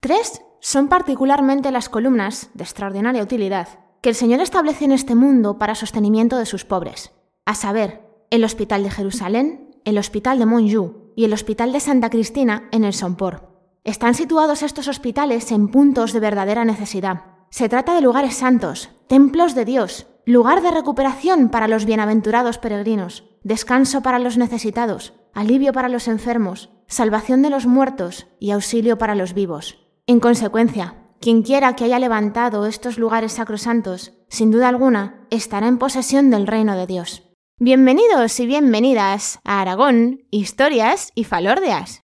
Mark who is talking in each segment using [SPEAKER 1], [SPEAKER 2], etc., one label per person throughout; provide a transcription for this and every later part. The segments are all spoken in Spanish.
[SPEAKER 1] Tres son particularmente las columnas, de extraordinaria utilidad, que el Señor establece en este mundo para sostenimiento de sus pobres, a saber, el Hospital de Jerusalén, el Hospital de Monju y el Hospital de Santa Cristina en el Sompor. Están situados estos hospitales en puntos de verdadera necesidad. Se trata de lugares santos, templos de Dios, lugar de recuperación para los bienaventurados peregrinos, descanso para los necesitados, alivio para los enfermos, salvación de los muertos y auxilio para los vivos. En consecuencia, quien quiera que haya levantado estos lugares sacrosantos, sin duda alguna, estará en posesión del reino de Dios. Bienvenidos y bienvenidas a Aragón, Historias y Falordeas.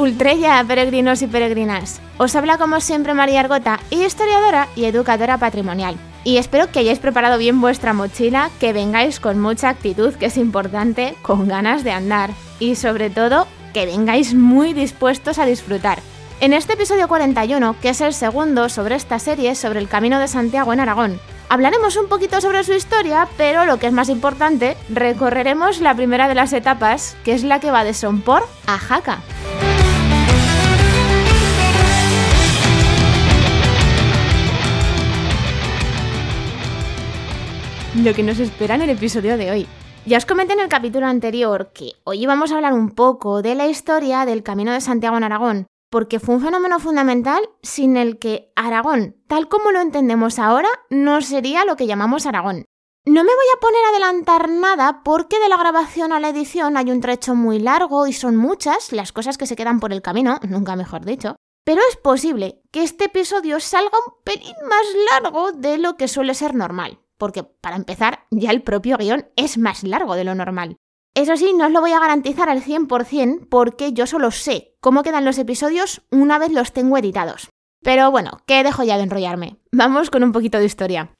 [SPEAKER 1] Ultrella, peregrinos y peregrinas. Os habla como siempre María Argota, historiadora y educadora patrimonial. Y espero que hayáis preparado bien vuestra mochila, que vengáis con mucha actitud, que es importante, con ganas de andar. Y sobre todo, que vengáis muy dispuestos a disfrutar. En este episodio 41, que es el segundo sobre esta serie sobre el Camino de Santiago en Aragón, hablaremos un poquito sobre su historia, pero lo que es más importante, recorreremos la primera de las etapas, que es la que va de Sompor a Jaca. Lo que nos espera en el episodio de hoy. Ya os comenté en el capítulo anterior que hoy íbamos a hablar un poco de la historia del Camino de Santiago en Aragón, porque fue un fenómeno fundamental sin el que Aragón, tal como lo entendemos ahora, no sería lo que llamamos Aragón. No me voy a poner a adelantar nada porque de la grabación a la edición hay un trecho muy largo y son muchas las cosas que se quedan por el camino, nunca mejor dicho. Pero es posible que este episodio salga un pelín más largo de lo que suele ser normal porque para empezar ya el propio guion es más largo de lo normal. Eso sí, no os lo voy a garantizar al 100% porque yo solo sé cómo quedan los episodios una vez los tengo editados. Pero bueno, que dejo ya de enrollarme. Vamos con un poquito de historia.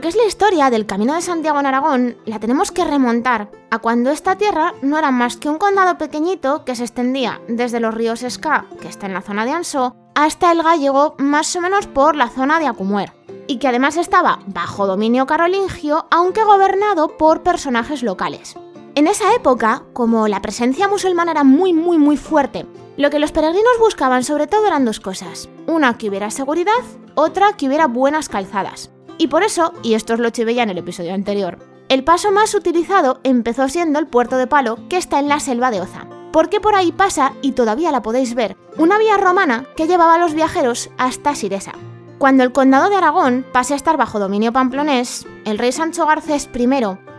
[SPEAKER 1] Lo que es la historia del Camino de Santiago en Aragón la tenemos que remontar a cuando esta tierra no era más que un condado pequeñito que se extendía desde los ríos Esca, que está en la zona de Ansó, hasta el Gallego, más o menos por la zona de Acumuer, y que además estaba bajo dominio carolingio, aunque gobernado por personajes locales. En esa época, como la presencia musulmana era muy muy muy fuerte, lo que los peregrinos buscaban sobre todo eran dos cosas. Una que hubiera seguridad, otra que hubiera buenas calzadas. Y por eso, y esto os lo chivé ya en el episodio anterior, el paso más utilizado empezó siendo el puerto de Palo, que está en la selva de Oza. Porque por ahí pasa, y todavía la podéis ver, una vía romana que llevaba a los viajeros hasta Siresa. Cuando el condado de Aragón pase a estar bajo dominio pamplonés, el rey Sancho Garcés I,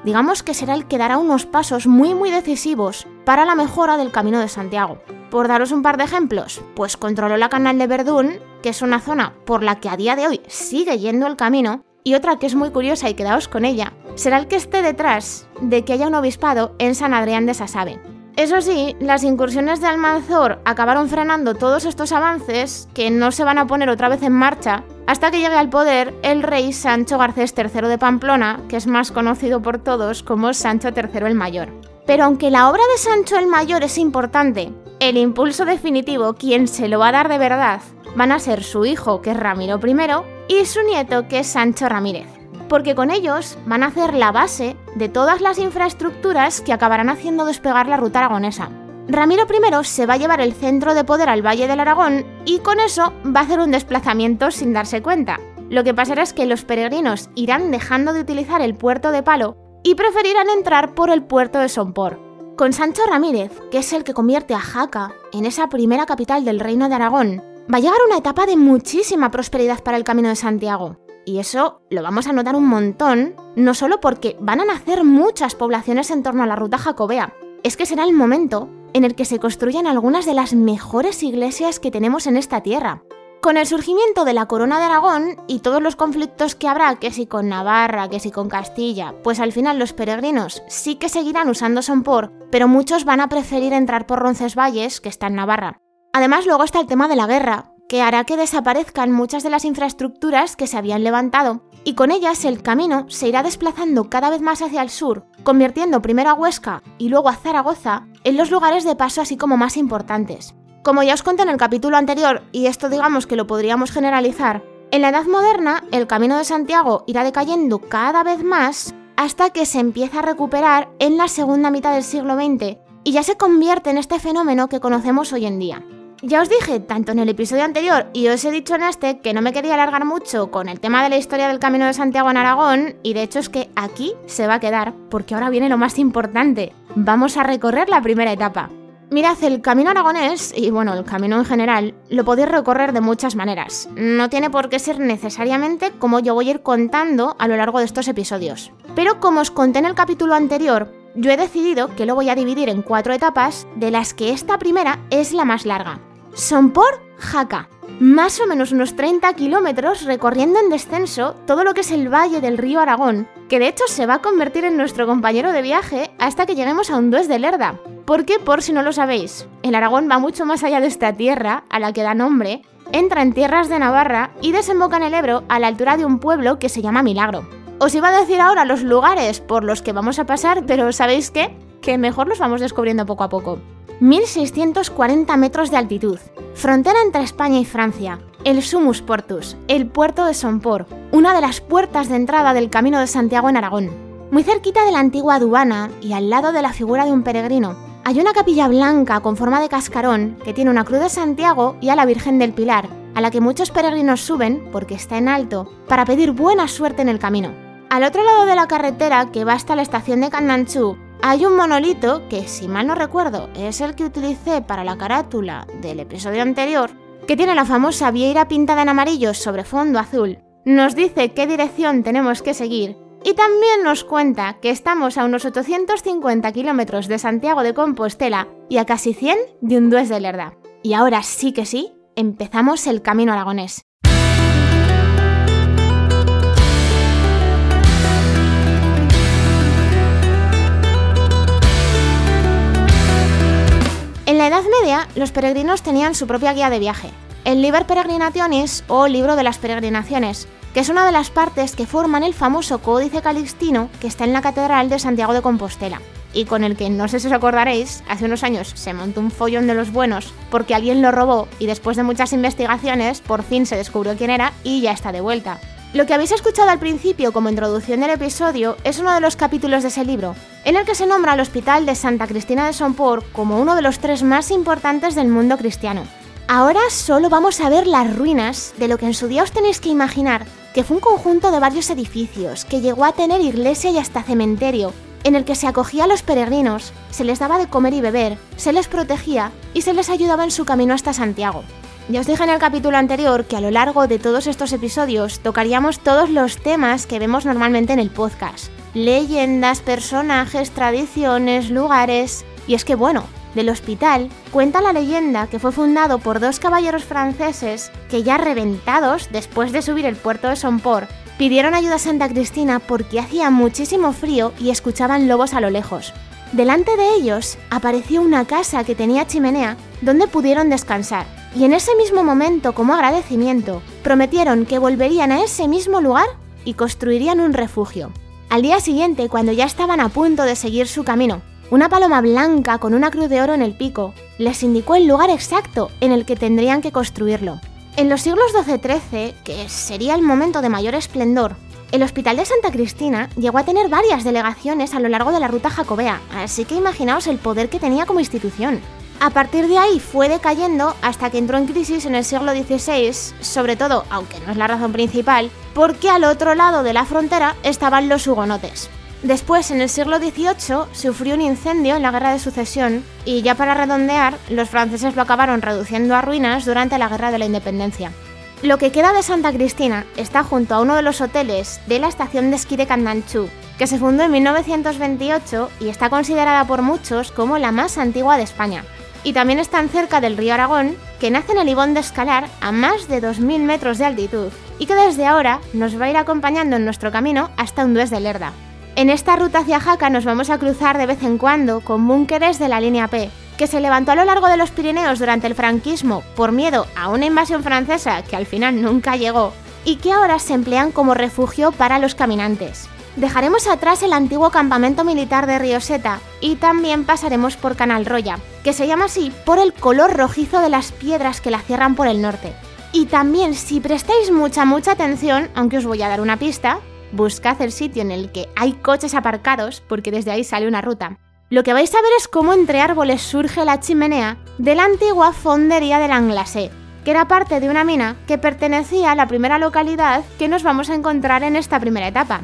[SPEAKER 1] digamos que será el que dará unos pasos muy muy decisivos para la mejora del Camino de Santiago. Por daros un par de ejemplos, pues controló la canal de Verdún, que es una zona por la que a día de hoy sigue yendo el camino, y otra que es muy curiosa y quedaos con ella, será el que esté detrás de que haya un obispado en San Adrián de Sasabe. Eso sí, las incursiones de Almanzor acabaron frenando todos estos avances que no se van a poner otra vez en marcha hasta que llegue al poder el rey Sancho Garcés III de Pamplona, que es más conocido por todos como Sancho III el Mayor. Pero aunque la obra de Sancho el Mayor es importante, el impulso definitivo, quien se lo va a dar de verdad, van a ser su hijo, que es Ramiro I, y su nieto, que es Sancho Ramírez. Porque con ellos van a hacer la base de todas las infraestructuras que acabarán haciendo despegar la ruta aragonesa. Ramiro I se va a llevar el centro de poder al Valle del Aragón y con eso va a hacer un desplazamiento sin darse cuenta. Lo que pasará es que los peregrinos irán dejando de utilizar el puerto de Palo y preferirán entrar por el puerto de Sompor. Con Sancho Ramírez, que es el que convierte a Jaca en esa primera capital del reino de Aragón, va a llegar una etapa de muchísima prosperidad para el Camino de Santiago. Y eso lo vamos a notar un montón, no solo porque van a nacer muchas poblaciones en torno a la ruta jacobea, es que será el momento en el que se construyan algunas de las mejores iglesias que tenemos en esta tierra. Con el surgimiento de la corona de Aragón y todos los conflictos que habrá, que si con Navarra, que si con Castilla, pues al final los peregrinos sí que seguirán usando Sompor, pero muchos van a preferir entrar por Roncesvalles, que está en Navarra. Además, luego está el tema de la guerra, que hará que desaparezcan muchas de las infraestructuras que se habían levantado, y con ellas el camino se irá desplazando cada vez más hacia el sur, convirtiendo primero a Huesca y luego a Zaragoza en los lugares de paso así como más importantes. Como ya os conté en el capítulo anterior, y esto digamos que lo podríamos generalizar, en la Edad Moderna el Camino de Santiago irá decayendo cada vez más hasta que se empieza a recuperar en la segunda mitad del siglo XX y ya se convierte en este fenómeno que conocemos hoy en día. Ya os dije, tanto en el episodio anterior y os he dicho en este, que no me quería alargar mucho con el tema de la historia del Camino de Santiago en Aragón, y de hecho es que aquí se va a quedar, porque ahora viene lo más importante. Vamos a recorrer la primera etapa. Mirad, el camino aragonés, y bueno, el camino en general, lo podéis recorrer de muchas maneras. No tiene por qué ser necesariamente como yo voy a ir contando a lo largo de estos episodios. Pero como os conté en el capítulo anterior, yo he decidido que lo voy a dividir en cuatro etapas, de las que esta primera es la más larga. Son por Jaca. Más o menos unos 30 kilómetros recorriendo en descenso todo lo que es el valle del río Aragón, que de hecho se va a convertir en nuestro compañero de viaje hasta que lleguemos a Undues de Lerda. Porque, por si no lo sabéis, el Aragón va mucho más allá de esta tierra, a la que da nombre, entra en tierras de Navarra y desemboca en el Ebro a la altura de un pueblo que se llama Milagro. Os iba a decir ahora los lugares por los que vamos a pasar, pero ¿sabéis qué? Que mejor los vamos descubriendo poco a poco. 1640 metros de altitud, frontera entre España y Francia, el Sumus Portus, el puerto de Sompor, una de las puertas de entrada del Camino de Santiago en Aragón. Muy cerquita de la antigua aduana y al lado de la figura de un peregrino, hay una capilla blanca con forma de cascarón que tiene una cruz de Santiago y a la Virgen del Pilar, a la que muchos peregrinos suben, porque está en alto, para pedir buena suerte en el camino. Al otro lado de la carretera, que va hasta la estación de Candanchú, hay un monolito que, si mal no recuerdo, es el que utilicé para la carátula del episodio anterior, que tiene la famosa vieira pintada en amarillo sobre fondo azul. Nos dice qué dirección tenemos que seguir y también nos cuenta que estamos a unos 850 kilómetros de Santiago de Compostela y a casi 100 de Undués de Lerda. Y ahora sí que sí, empezamos el camino aragonés. La Edad Media, los peregrinos tenían su propia guía de viaje, el Liber Peregrinationis o Libro de las Peregrinaciones, que es una de las partes que forman el famoso Códice Calixtino que está en la Catedral de Santiago de Compostela y con el que no sé si os acordaréis, hace unos años se montó un follón de los buenos porque alguien lo robó y después de muchas investigaciones por fin se descubrió quién era y ya está de vuelta. Lo que habéis escuchado al principio como introducción del episodio es uno de los capítulos de ese libro, en el que se nombra al Hospital de Santa Cristina de Somport como uno de los tres más importantes del mundo cristiano. Ahora solo vamos a ver las ruinas de lo que en su día os tenéis que imaginar que fue un conjunto de varios edificios que llegó a tener iglesia y hasta cementerio, en el que se acogía a los peregrinos, se les daba de comer y beber, se les protegía y se les ayudaba en su camino hasta Santiago. Ya os dije en el capítulo anterior que a lo largo de todos estos episodios tocaríamos todos los temas que vemos normalmente en el podcast. Leyendas, personajes, tradiciones, lugares... Y es que bueno, del hospital, cuenta la leyenda que fue fundado por dos caballeros franceses que ya reventados después de subir el puerto de Somport, pidieron ayuda a Santa Cristina porque hacía muchísimo frío y escuchaban lobos a lo lejos. Delante de ellos apareció una casa que tenía chimenea donde pudieron descansar, y en ese mismo momento, como agradecimiento, prometieron que volverían a ese mismo lugar y construirían un refugio. Al día siguiente, cuando ya estaban a punto de seguir su camino, una paloma blanca con una cruz de oro en el pico les indicó el lugar exacto en el que tendrían que construirlo. En los siglos XII-XIII, que sería el momento de mayor esplendor, el Hospital de Santa Cristina llegó a tener varias delegaciones a lo largo de la ruta jacobea, así que imaginaos el poder que tenía como institución. A partir de ahí fue decayendo hasta que entró en crisis en el siglo XVI, sobre todo, aunque no es la razón principal, porque al otro lado de la frontera estaban los hugonotes. Después, en el siglo XVIII, sufrió un incendio en la Guerra de Sucesión y ya para redondear, los franceses lo acabaron reduciendo a ruinas durante la Guerra de la Independencia. Lo que queda de Santa Cristina está junto a uno de los hoteles de la estación de esquí de Candanchú, que se fundó en 1928 y está considerada por muchos como la más antigua de España. Y también están cerca del río Aragón que nace en el Ibón de Escalar a más de 2.000 metros de altitud y que desde ahora nos va a ir acompañando en nuestro camino hasta Undués de Lerda. En esta ruta hacia Jaca nos vamos a cruzar de vez en cuando con búnkeres de la línea P, que se levantó a lo largo de los Pirineos durante el franquismo por miedo a una invasión francesa que al final nunca llegó, y que ahora se emplean como refugio para los caminantes. Dejaremos atrás el antiguo campamento militar de Rioseta y también pasaremos por Canal Roya, que se llama así por el color rojizo de las piedras que la cierran por el norte. Y también si prestáis mucha mucha atención, aunque os voy a dar una pista, buscad el sitio en el que hay coches aparcados, porque desde ahí sale una ruta. Lo que vais a ver es cómo entre árboles surge la chimenea de la antigua fondería del Anglasé, que era parte de una mina que pertenecía a la primera localidad que nos vamos a encontrar en esta primera etapa.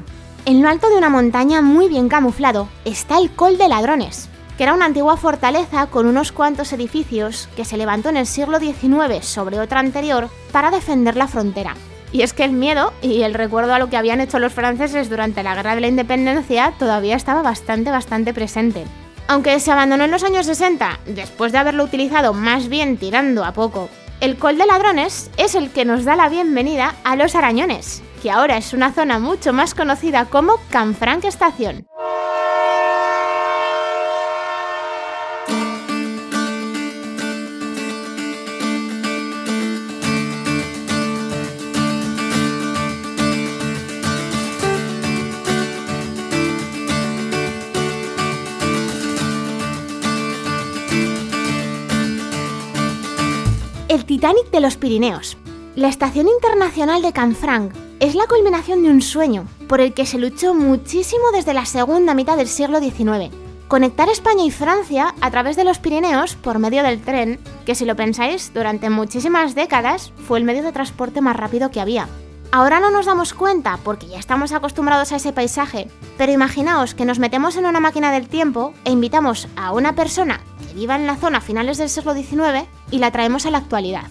[SPEAKER 1] En lo alto de una montaña muy bien camuflado está el Col de Ladrones, que era una antigua fortaleza con unos cuantos edificios que se levantó en el siglo XIX sobre otra anterior para defender la frontera. Y es que el miedo y el recuerdo a lo que habían hecho los franceses durante la Guerra de la Independencia todavía estaba bastante, bastante presente. Aunque se abandonó en los años 60, después de haberlo utilizado más bien tirando a poco, el Col de Ladrones es el que nos da la bienvenida a los Arañones, que ahora es una zona mucho más conocida como Canfranc Estación. el Titanic de los Pirineos. La Estación Internacional de Canfranc es la culminación de un sueño por el que se luchó muchísimo desde la segunda mitad del siglo XIX. Conectar España y Francia a través de los Pirineos por medio del tren, que si lo pensáis, durante muchísimas décadas fue el medio de transporte más rápido que había. Ahora no nos damos cuenta porque ya estamos acostumbrados a ese paisaje, pero imaginaos que nos metemos en una máquina del tiempo e invitamos a una persona que viva en la zona a finales del siglo XIX y la traemos a la actualidad.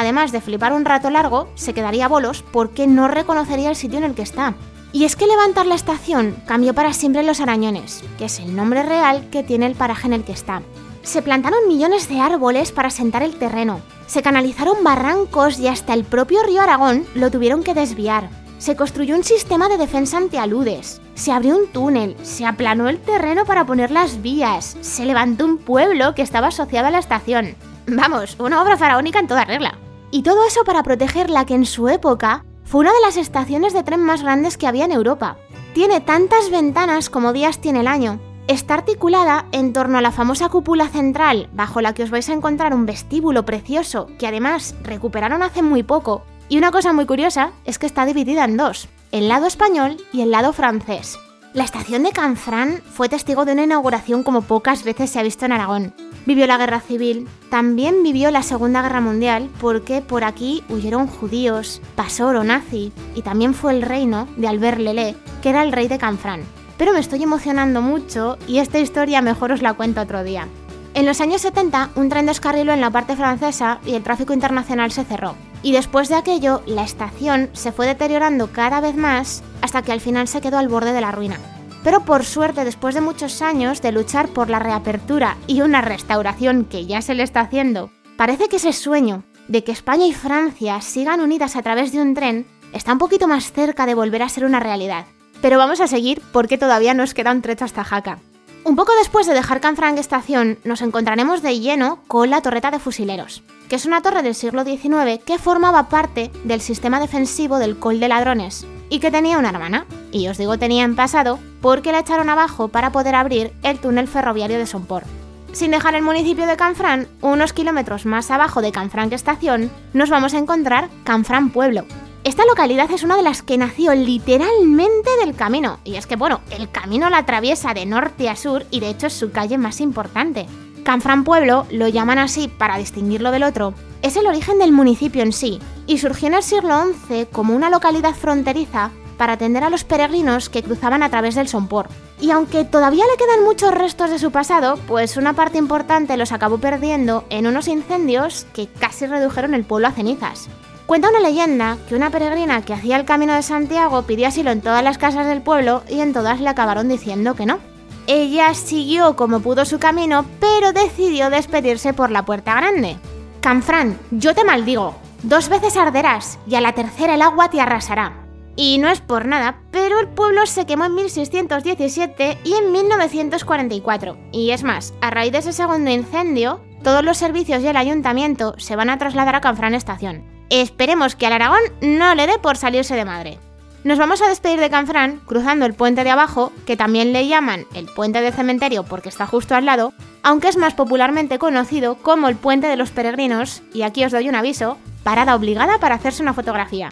[SPEAKER 1] Además de flipar un rato largo, se quedaría bolos porque no reconocería el sitio en el que está. Y es que levantar la estación cambió para siempre los arañones, que es el nombre real que tiene el paraje en el que está. Se plantaron millones de árboles para sentar el terreno, se canalizaron barrancos y hasta el propio río Aragón lo tuvieron que desviar. Se construyó un sistema de defensa antialudes, se abrió un túnel, se aplanó el terreno para poner las vías, se levantó un pueblo que estaba asociado a la estación. Vamos, una obra faraónica en toda regla. Y todo eso para proteger la que en su época fue una de las estaciones de tren más grandes que había en Europa. Tiene tantas ventanas como días tiene el año. Está articulada en torno a la famosa cúpula central, bajo la que os vais a encontrar un vestíbulo precioso que además recuperaron hace muy poco. Y una cosa muy curiosa es que está dividida en dos, el lado español y el lado francés. La estación de Canfrán fue testigo de una inauguración como pocas veces se ha visto en Aragón. Vivió la guerra civil, también vivió la Segunda Guerra Mundial porque por aquí huyeron judíos, pasó oro nazi y también fue el reino de Albert Lelé, que era el rey de Canfrán. Pero me estoy emocionando mucho y esta historia mejor os la cuento otro día. En los años 70, un tren descarriló en la parte francesa y el tráfico internacional se cerró. Y después de aquello, la estación se fue deteriorando cada vez más hasta que al final se quedó al borde de la ruina. Pero por suerte, después de muchos años de luchar por la reapertura y una restauración que ya se le está haciendo, parece que ese sueño de que España y Francia sigan unidas a través de un tren está un poquito más cerca de volver a ser una realidad. Pero vamos a seguir porque todavía nos queda un trecho hasta Jaca. Un poco después de dejar Canfranc Estación, nos encontraremos de lleno con la Torreta de Fusileros, que es una torre del siglo XIX que formaba parte del sistema defensivo del Col de Ladrones y que tenía una hermana. Y os digo tenía en pasado porque la echaron abajo para poder abrir el túnel ferroviario de Sompor. Sin dejar el municipio de Canfrán, unos kilómetros más abajo de Canfranc Estación, nos vamos a encontrar Canfrán Pueblo, esta localidad es una de las que nació literalmente del camino, y es que bueno, el camino la atraviesa de norte a sur y de hecho es su calle más importante. Canfrán Pueblo, lo llaman así para distinguirlo del otro, es el origen del municipio en sí, y surgió en el siglo XI como una localidad fronteriza para atender a los peregrinos que cruzaban a través del Sompor. Y aunque todavía le quedan muchos restos de su pasado, pues una parte importante los acabó perdiendo en unos incendios que casi redujeron el pueblo a cenizas. Cuenta una leyenda que una peregrina que hacía el camino de Santiago pidió asilo en todas las casas del pueblo y en todas le acabaron diciendo que no. Ella siguió como pudo su camino, pero decidió despedirse por la puerta grande. Canfrán, yo te maldigo. Dos veces arderás y a la tercera el agua te arrasará. Y no es por nada, pero el pueblo se quemó en 1617 y en 1944. Y es más, a raíz de ese segundo incendio, todos los servicios y el ayuntamiento se van a trasladar a Canfrán Estación. Esperemos que al Aragón no le dé por salirse de madre. Nos vamos a despedir de Canfrán cruzando el puente de abajo, que también le llaman el puente de cementerio porque está justo al lado, aunque es más popularmente conocido como el puente de los peregrinos, y aquí os doy un aviso, parada obligada para hacerse una fotografía.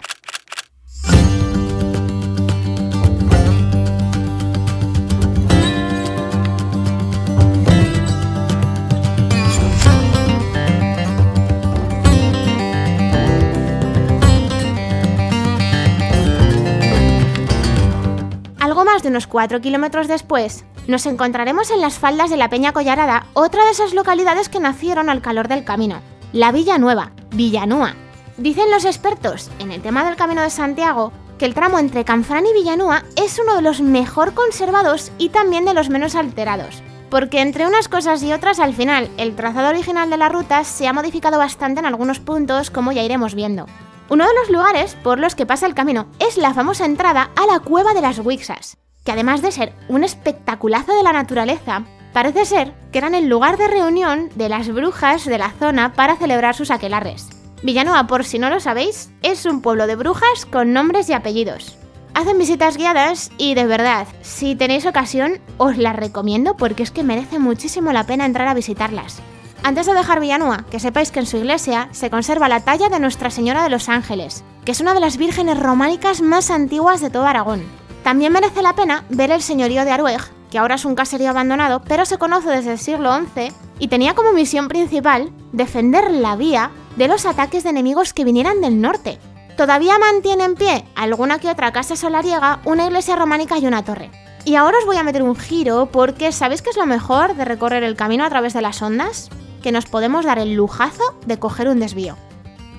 [SPEAKER 1] De unos 4 kilómetros después, nos encontraremos en las faldas de la Peña Collarada, otra de esas localidades que nacieron al calor del camino, la Villa Nueva, Villanúa. Dicen los expertos en el tema del Camino de Santiago que el tramo entre Canfrán y Villanúa es uno de los mejor conservados y también de los menos alterados. Porque entre unas cosas y otras, al final, el trazado original de la ruta se ha modificado bastante en algunos puntos, como ya iremos viendo. Uno de los lugares por los que pasa el camino es la famosa entrada a la cueva de las Wixas, que además de ser un espectaculazo de la naturaleza, parece ser que eran el lugar de reunión de las brujas de la zona para celebrar sus aquelarres. Villanueva, por si no lo sabéis, es un pueblo de brujas con nombres y apellidos. Hacen visitas guiadas y de verdad, si tenéis ocasión, os las recomiendo porque es que merece muchísimo la pena entrar a visitarlas. Antes de dejar Villanueva, que sepáis que en su iglesia se conserva la talla de Nuestra Señora de los Ángeles, que es una de las vírgenes románicas más antiguas de todo Aragón. También merece la pena ver el señorío de Arueg, que ahora es un caserío abandonado, pero se conoce desde el siglo XI y tenía como misión principal defender la vía de los ataques de enemigos que vinieran del norte. Todavía mantiene en pie alguna que otra casa solariega, una iglesia románica y una torre. Y ahora os voy a meter un giro porque ¿sabéis qué es lo mejor de recorrer el camino a través de las ondas? que nos podemos dar el lujazo de coger un desvío.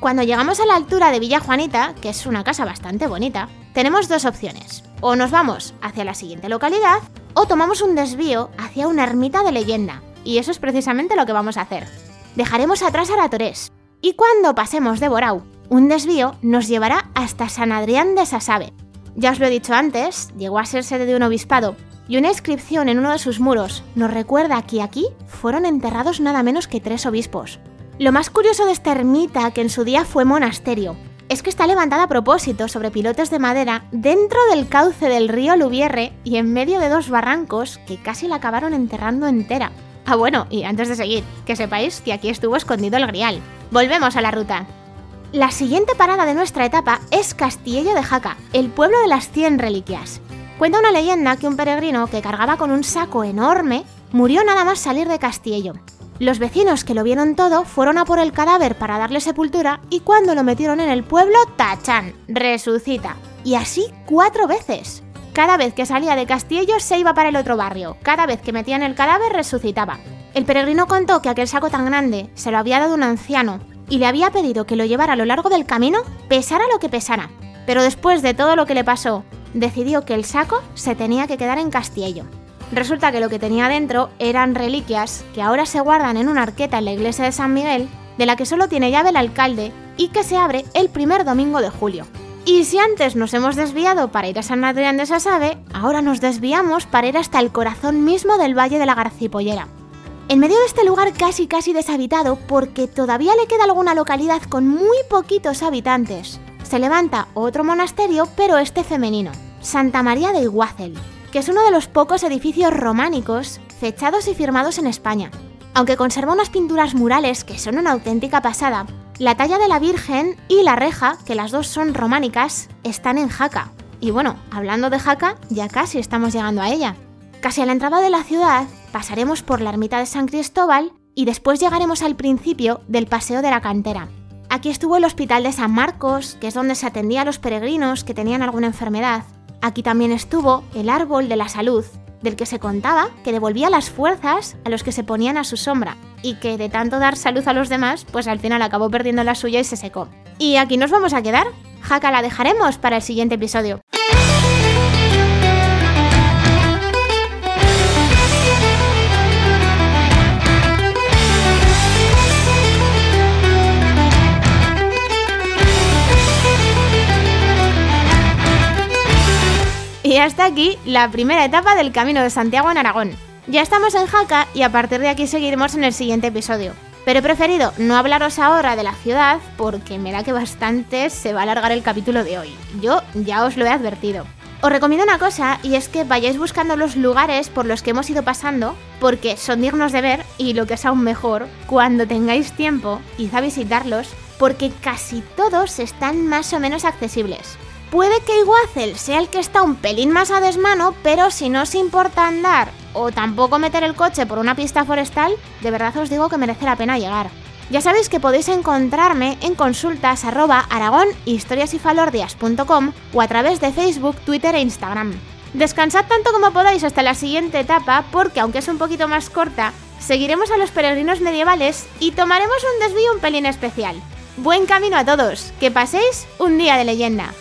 [SPEAKER 1] Cuando llegamos a la altura de Villa Juanita, que es una casa bastante bonita, tenemos dos opciones. O nos vamos hacia la siguiente localidad, o tomamos un desvío hacia una ermita de leyenda. Y eso es precisamente lo que vamos a hacer. Dejaremos atrás a la Torés. Y cuando pasemos de Borau, un desvío nos llevará hasta San Adrián de Sasabe. Ya os lo he dicho antes, llegó a ser sede de un obispado y una inscripción en uno de sus muros nos recuerda que aquí fueron enterrados nada menos que tres obispos. Lo más curioso de esta ermita, que en su día fue monasterio, es que está levantada a propósito sobre pilotes de madera dentro del cauce del río Lubierre y en medio de dos barrancos que casi la acabaron enterrando entera. Ah, bueno, y antes de seguir, que sepáis que aquí estuvo escondido el grial. Volvemos a la ruta. La siguiente parada de nuestra etapa es Castillo de Jaca, el pueblo de las 100 reliquias. Cuenta una leyenda que un peregrino que cargaba con un saco enorme murió nada más salir de Castillo. Los vecinos que lo vieron todo fueron a por el cadáver para darle sepultura y cuando lo metieron en el pueblo, tachan, resucita. Y así cuatro veces. Cada vez que salía de Castillo se iba para el otro barrio. Cada vez que metían el cadáver resucitaba. El peregrino contó que aquel saco tan grande se lo había dado un anciano y le había pedido que lo llevara a lo largo del camino, pesara lo que pesara. Pero después de todo lo que le pasó decidió que el saco se tenía que quedar en Castillo. Resulta que lo que tenía dentro eran reliquias que ahora se guardan en una arqueta en la iglesia de San Miguel, de la que solo tiene llave el alcalde y que se abre el primer domingo de julio. Y si antes nos hemos desviado para ir a San Adrián de Sasabe, ahora nos desviamos para ir hasta el corazón mismo del Valle de la Garcipollera. En medio de este lugar casi casi deshabitado, porque todavía le queda alguna localidad con muy poquitos habitantes, se levanta otro monasterio, pero este femenino, Santa María de Iguácel, que es uno de los pocos edificios románicos fechados y firmados en España. Aunque conserva unas pinturas murales que son una auténtica pasada, la talla de la Virgen y la reja, que las dos son románicas, están en Jaca. Y bueno, hablando de Jaca, ya casi estamos llegando a ella. Casi a la entrada de la ciudad, pasaremos por la ermita de San Cristóbal y después llegaremos al principio del Paseo de la Cantera, Aquí estuvo el Hospital de San Marcos, que es donde se atendía a los peregrinos que tenían alguna enfermedad. Aquí también estuvo el Árbol de la Salud, del que se contaba que devolvía las fuerzas a los que se ponían a su sombra, y que de tanto dar salud a los demás, pues al final acabó perdiendo la suya y se secó. Y aquí nos vamos a quedar. Jaca la dejaremos para el siguiente episodio. Hasta aquí la primera etapa del Camino de Santiago en Aragón. Ya estamos en Jaca y a partir de aquí seguiremos en el siguiente episodio. Pero he preferido no hablaros ahora de la ciudad porque me da que bastante se va a alargar el capítulo de hoy. Yo ya os lo he advertido. Os recomiendo una cosa y es que vayáis buscando los lugares por los que hemos ido pasando porque son dignos de ver y lo que es aún mejor, cuando tengáis tiempo, id a visitarlos porque casi todos están más o menos accesibles. Puede que Iguazel sea el que está un pelín más a desmano, pero si no os importa andar o tampoco meter el coche por una pista forestal, de verdad os digo que merece la pena llegar. Ya sabéis que podéis encontrarme en consultas arroba o a través de Facebook, Twitter e Instagram. Descansad tanto como podáis hasta la siguiente etapa porque aunque es un poquito más corta, seguiremos a los peregrinos medievales y tomaremos un desvío un pelín especial. Buen camino a todos, que paséis un día de leyenda.